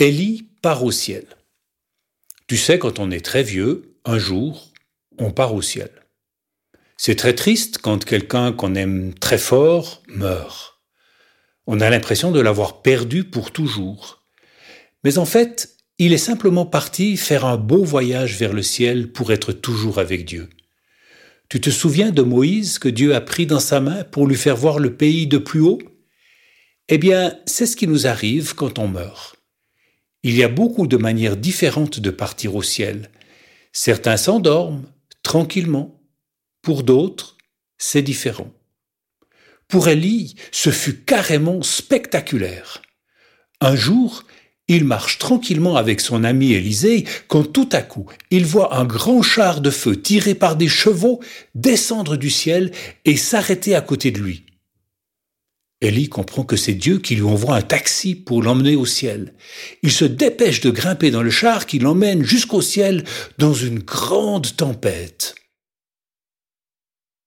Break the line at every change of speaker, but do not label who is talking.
Élie part au ciel. Tu sais, quand on est très vieux, un jour, on part au ciel. C'est très triste quand quelqu'un qu'on aime très fort meurt. On a l'impression de l'avoir perdu pour toujours. Mais en fait, il est simplement parti faire un beau voyage vers le ciel pour être toujours avec Dieu. Tu te souviens de Moïse que Dieu a pris dans sa main pour lui faire voir le pays de plus haut? Eh bien, c'est ce qui nous arrive quand on meurt. Il y a beaucoup de manières différentes de partir au ciel. Certains s'endorment tranquillement. Pour d'autres, c'est différent. Pour Élie, ce fut carrément spectaculaire. Un jour, il marche tranquillement avec son ami Élisée quand tout à coup il voit un grand char de feu tiré par des chevaux descendre du ciel et s'arrêter à côté de lui. Élie comprend que c'est Dieu qui lui envoie un taxi pour l'emmener au ciel. Il se dépêche de grimper dans le char qui l'emmène jusqu'au ciel dans une grande tempête.